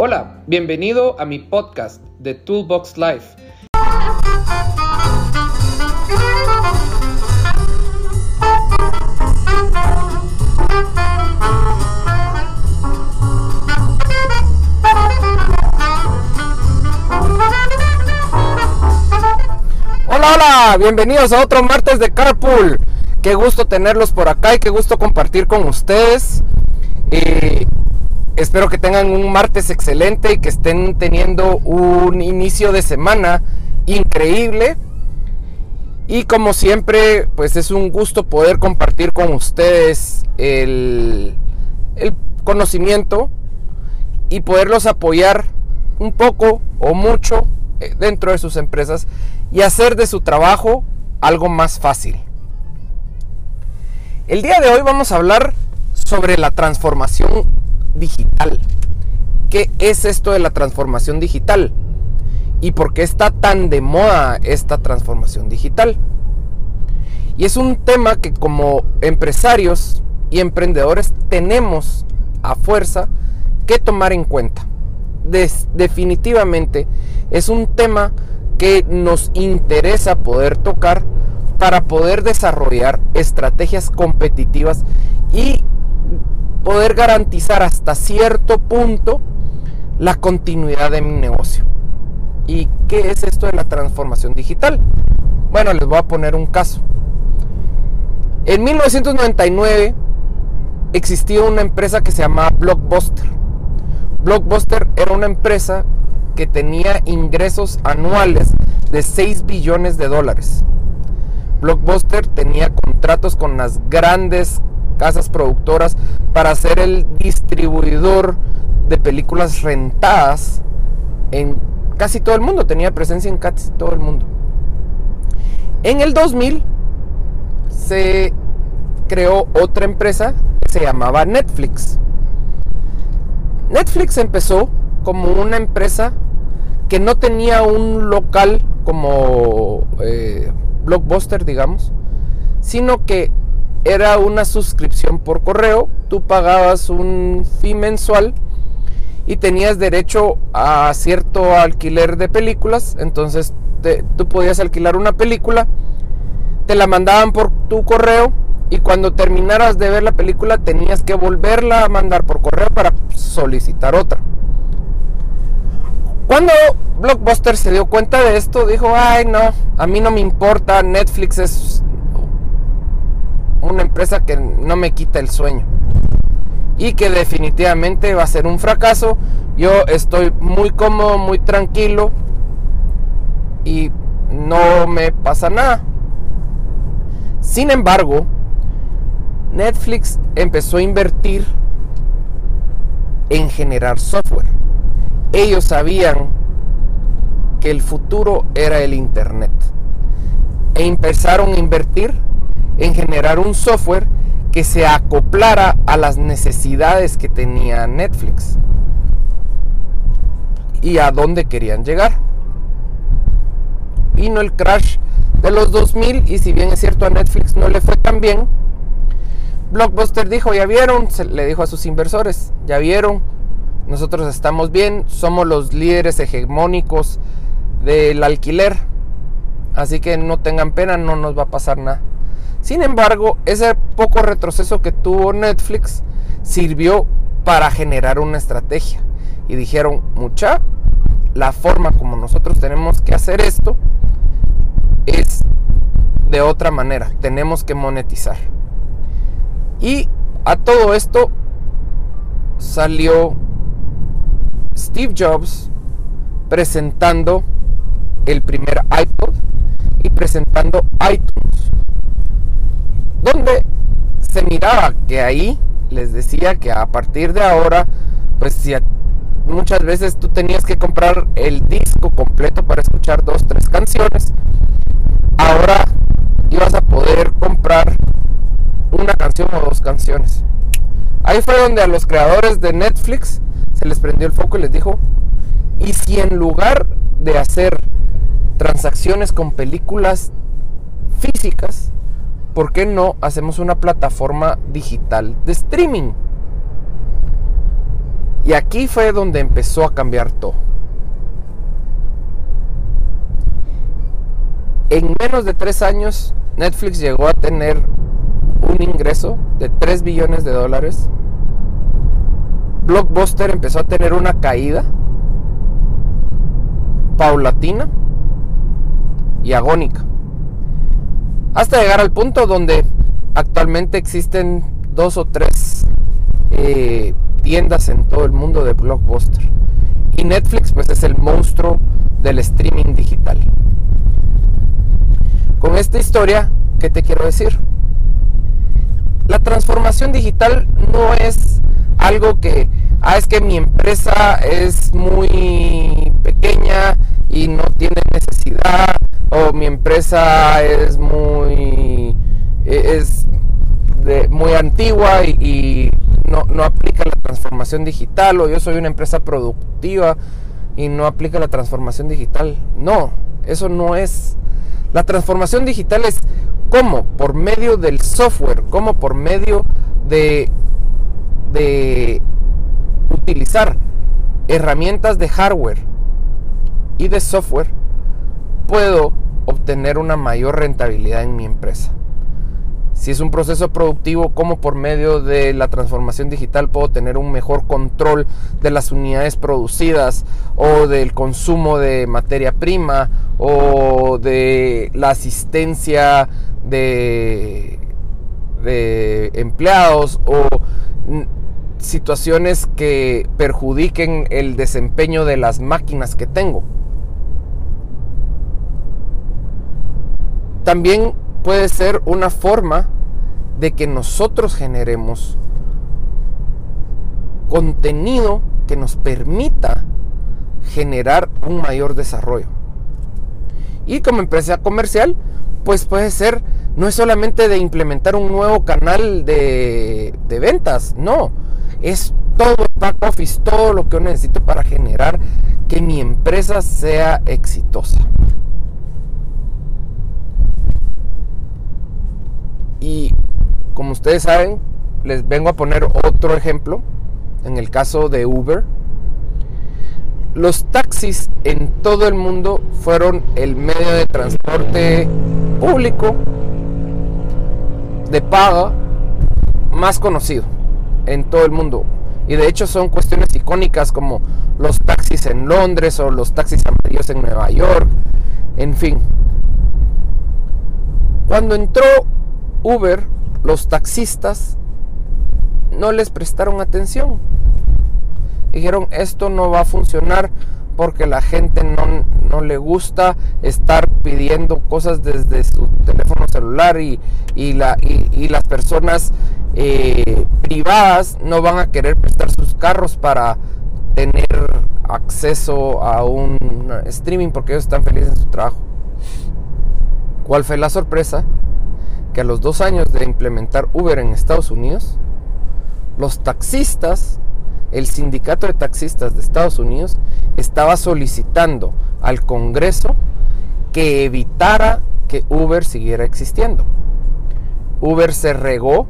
Hola, bienvenido a mi podcast de Toolbox Life. Hola, hola, bienvenidos a otro martes de Carpool. Qué gusto tenerlos por acá y qué gusto compartir con ustedes. Eh, espero que tengan un martes excelente y que estén teniendo un inicio de semana increíble. Y como siempre, pues es un gusto poder compartir con ustedes el, el conocimiento y poderlos apoyar un poco o mucho eh, dentro de sus empresas y hacer de su trabajo algo más fácil. El día de hoy vamos a hablar sobre la transformación digital. ¿Qué es esto de la transformación digital? ¿Y por qué está tan de moda esta transformación digital? Y es un tema que como empresarios y emprendedores tenemos a fuerza que tomar en cuenta. definitivamente es un tema que nos interesa poder tocar para poder desarrollar estrategias competitivas y poder garantizar hasta cierto punto la continuidad de mi negocio. ¿Y qué es esto de la transformación digital? Bueno, les voy a poner un caso. En 1999 existía una empresa que se llamaba Blockbuster. Blockbuster era una empresa que tenía ingresos anuales de 6 billones de dólares. Blockbuster tenía contratos con las grandes casas productoras para ser el distribuidor de películas rentadas en casi todo el mundo, tenía presencia en casi todo el mundo. En el 2000 se creó otra empresa que se llamaba Netflix. Netflix empezó como una empresa que no tenía un local como eh, Blockbuster, digamos, sino que era una suscripción por correo, tú pagabas un fee mensual y tenías derecho a cierto alquiler de películas, entonces tú podías alquilar una película, te la mandaban por tu correo y cuando terminaras de ver la película tenías que volverla a mandar por correo para solicitar otra. Cuando Blockbuster se dio cuenta de esto, dijo, ay no, a mí no me importa, Netflix es que no me quita el sueño. Y que definitivamente va a ser un fracaso. Yo estoy muy cómodo, muy tranquilo. Y no me pasa nada. Sin embargo, Netflix empezó a invertir en generar software ellos sabían que el futuro era el Internet. E empezaron a invertir en generar un software que se acoplara a las necesidades que tenía Netflix y a dónde querían llegar. Vino el crash de los 2000 y si bien es cierto a Netflix no le fue tan bien, Blockbuster dijo, ya vieron, le dijo a sus inversores, ya vieron, nosotros estamos bien, somos los líderes hegemónicos del alquiler. Así que no tengan pena, no nos va a pasar nada. Sin embargo, ese poco retroceso que tuvo Netflix sirvió para generar una estrategia. Y dijeron, mucha, la forma como nosotros tenemos que hacer esto es de otra manera. Tenemos que monetizar. Y a todo esto salió Steve Jobs presentando el primer iPod y presentando iTunes, miraba que ahí les decía que a partir de ahora, pues si muchas veces tú tenías que comprar el disco completo para escuchar dos, tres canciones, ahora ibas a poder comprar una canción o dos canciones. Ahí fue donde a los creadores de Netflix se les prendió el foco y les dijo, ¿y si en lugar de hacer transacciones con películas físicas, ¿por qué no hacemos una plataforma digital de streaming? Y aquí fue donde empezó a cambiar todo. En menos de tres años, Netflix llegó a tener un ingreso de 3 billones de dólares. Blockbuster empezó a tener una caída paulatina y agónica. Hasta llegar al punto donde actualmente existen dos o tres eh, tiendas en todo el mundo de Blockbuster. Y Netflix pues es el monstruo del streaming digital. Con esta historia, ¿qué te quiero decir? La transformación digital no es algo que, ah, es que mi empresa es muy pequeña y no tiene necesidad, o mi empresa es muy, e, es muy antigua y, no, no aplica la transformación digital, o yo soy una empresa productiva y no aplica la transformación digital. No, eso no es la transformación digital es cómo, por medio del software, cómo por medio de, de utilizar herramientas de hardware y de software, puedo obtener una mayor rentabilidad en mi empresa si es un proceso productivo, cómo por medio de la transformación digital puedo tener un mejor control de las unidades producidas o del consumo de materia prima o de la asistencia de, de empleados o situaciones que perjudiquen el desempeño de las máquinas que tengo. También puede ser una forma de que nosotros generemos contenido que nos permita generar un mayor desarrollo. Y como empresa comercial, pues puede ser, no es solamente de implementar un nuevo canal de, de ventas, no, es todo el back office, todo lo que yo necesito para generar que mi empresa sea exitosa. Y como ustedes saben, les vengo a poner otro ejemplo. En el caso de Uber, los taxis en todo el mundo fueron el medio de transporte público de paga más conocido en todo el mundo. Y de hecho son cuestiones icónicas como los taxis en Londres o los taxis amarillos en Nueva York. En fin. Cuando entró Uber, los taxistas no les prestaron atención. Dijeron, esto no va a funcionar porque la gente no, le gusta estar pidiendo cosas desde su teléfono celular y, la, y, las personas eh, privadas no van a querer prestar sus carros para tener acceso a un streaming porque ellos están felices en su trabajo. ¿Cuál fue la sorpresa? Que a los dos años de implementar Uber en Estados Unidos, los taxistas, el sindicato de taxistas de Estados Unidos, estaba solicitando al Congreso que evitara que Uber siguiera existiendo. Uber se regó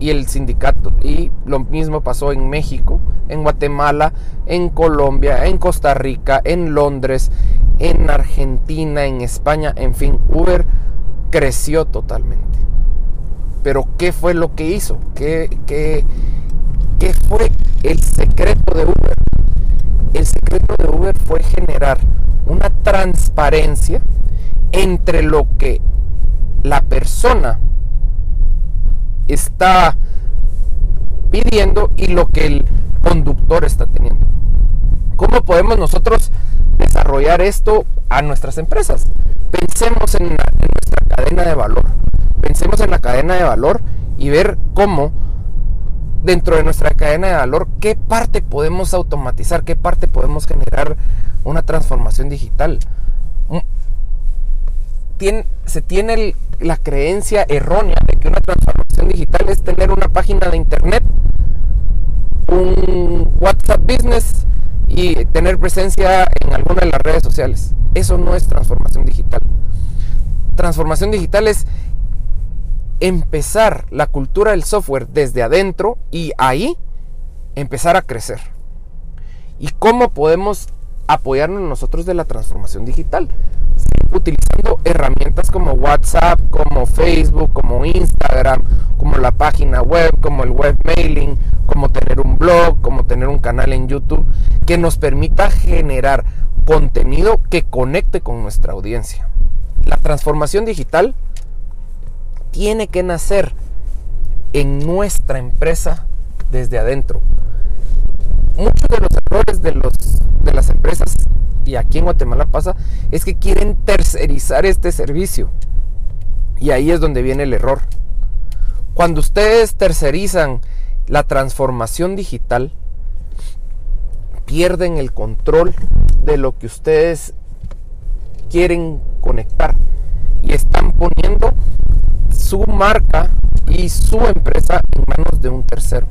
y el sindicato, y lo mismo pasó en México, en Guatemala, en Colombia, en Costa Rica, en Londres, en Argentina, en España, en fin, Uber creció totalmente. Pero ¿qué fue lo que hizo? ¿Qué, qué, qué fue el secreto de Uber? El secreto de Uber fue generar una transparencia entre lo que la persona está pidiendo y lo que el conductor está teniendo. ¿Cómo podemos nosotros desarrollar esto a nuestras empresas? Pensemos en, en cadena de valor. Pensemos en la cadena de valor y ver cómo dentro de nuestra cadena de valor, qué parte podemos automatizar, qué parte podemos generar una transformación digital. Mm, se tiene la creencia errónea de que una transformación digital es tener una página de internet, un WhatsApp Business y tener presencia en alguna de las redes sociales. Eso no es transformación digital transformación digital es empezar la cultura del software desde adentro y ahí empezar a crecer. y cómo podemos apoyarnos nosotros de la transformación digital. Utilizando herramientas como WhatsApp, como Facebook, como Instagram, como la página web, como el web mailing, como tener un blog, como tener un canal en YouTube, que nos permita generar contenido que conecte con nuestra audiencia. La transformación digital tiene que nacer en nuestra empresa desde adentro. Muchos de los errores de, los, de las empresas, y aquí en Guatemala pasa, es que quieren tercerizar este servicio. Y ahí es donde viene el error. Cuando ustedes tercerizan la transformación digital, pierden el control de lo que ustedes quieren conectar y están poniendo su marca y su empresa en manos de un tercero.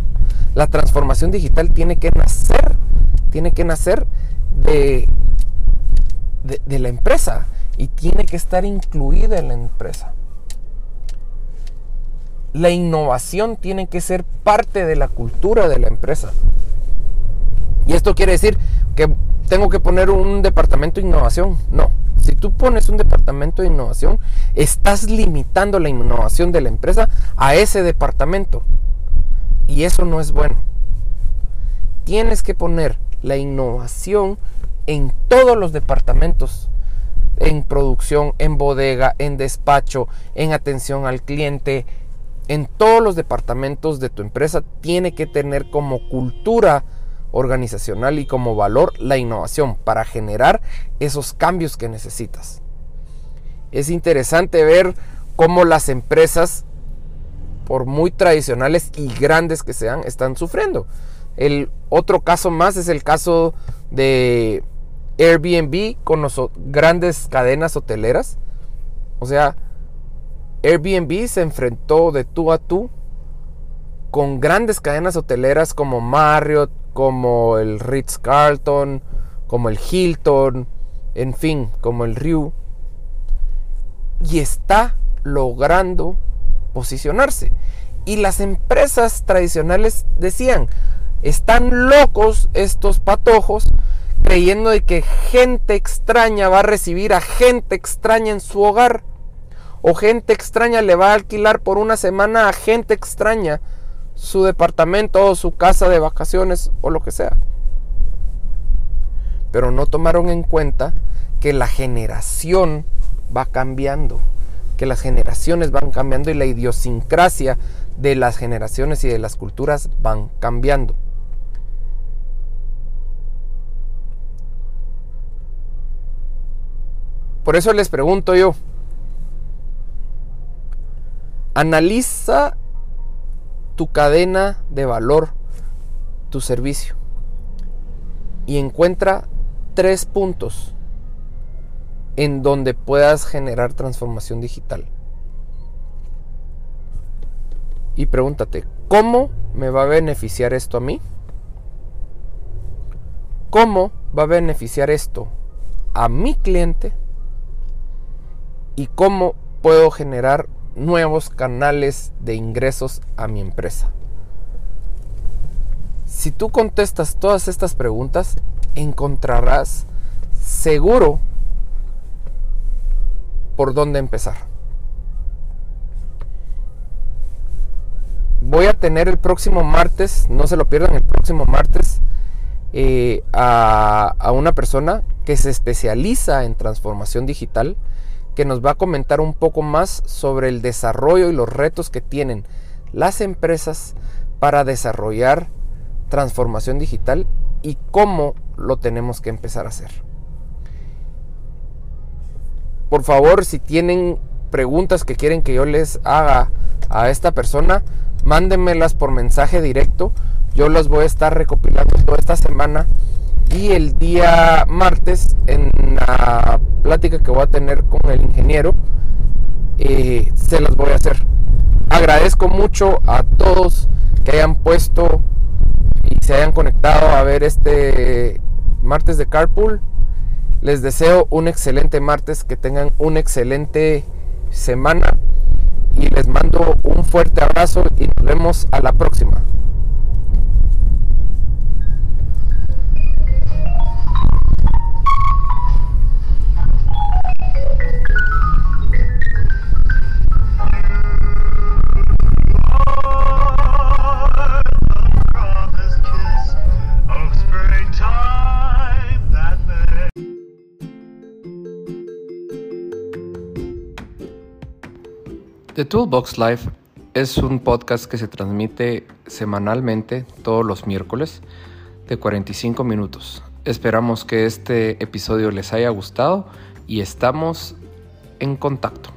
La transformación digital tiene que nacer, tiene que nacer de, de, la empresa y tiene que estar incluida en la empresa. La innovación tiene que ser parte de la cultura de la empresa. Y esto quiere decir que tengo que poner un departamento de innovación. No, tú pones un departamento de innovación, estás limitando la innovación de la empresa a ese departamento. Y eso no es bueno. Tienes que poner la innovación en todos los departamentos. En producción, en bodega, en despacho, en atención al cliente. En todos los departamentos de tu empresa tiene que tener como cultura organizacional y como valor la innovación para generar esos cambios que necesitas. Es interesante ver cómo las empresas, por muy tradicionales y grandes que sean, están sufriendo. El otro caso más es el caso de Airbnb con las grandes cadenas hoteleras. O sea, Airbnb se enfrentó de tú a tú con grandes cadenas hoteleras como Marriott, como el Ritz Carlton, como el Hilton, en fin, como el Ryu. Y está logrando posicionarse. Y las empresas tradicionales decían, están locos estos patojos creyendo de que gente extraña va a recibir a gente extraña en su hogar. O gente extraña le va a alquilar por una semana a gente extraña su departamento o su casa de vacaciones o lo que sea. Pero no tomaron en cuenta que la generación va cambiando, que las generaciones van cambiando y la idiosincrasia de las generaciones y de las culturas van cambiando. Por eso les pregunto yo, analiza tu cadena de valor, tu servicio. Y encuentra tres puntos en donde puedas generar transformación digital. Y pregúntate, ¿cómo me va a beneficiar esto a mí? ¿Cómo va a beneficiar esto a mi cliente? ¿Y cómo puedo generar nuevos canales de ingresos a mi empresa? Si tú contestas todas estas preguntas, encontrarás seguro por dónde empezar. Voy a tener el próximo martes, no se lo pierdan, el próximo martes eh, a, a una persona que se especializa en transformación digital que nos va a comentar un poco más sobre el desarrollo y los retos que tienen las empresas para desarrollar transformación digital y cómo lo tenemos que empezar a hacer. Por favor, si tienen preguntas que quieren que yo les haga a esta persona, mándenmelas por mensaje directo. Yo las voy a estar recopilando toda esta semana y el día martes en la plática que voy a tener con el ingeniero eh, se las voy a hacer. Agradezco mucho a todos que hayan puesto y se hayan conectado a ver este martes de carpool. Les deseo un excelente martes que tengan una excelente semana y les mando un fuerte abrazo y nos vemos a la próxima The Toolbox Live es un podcast que se transmite semanalmente todos los miércoles de 45 minutos. Esperamos que este episodio les haya gustado y estamos en contacto.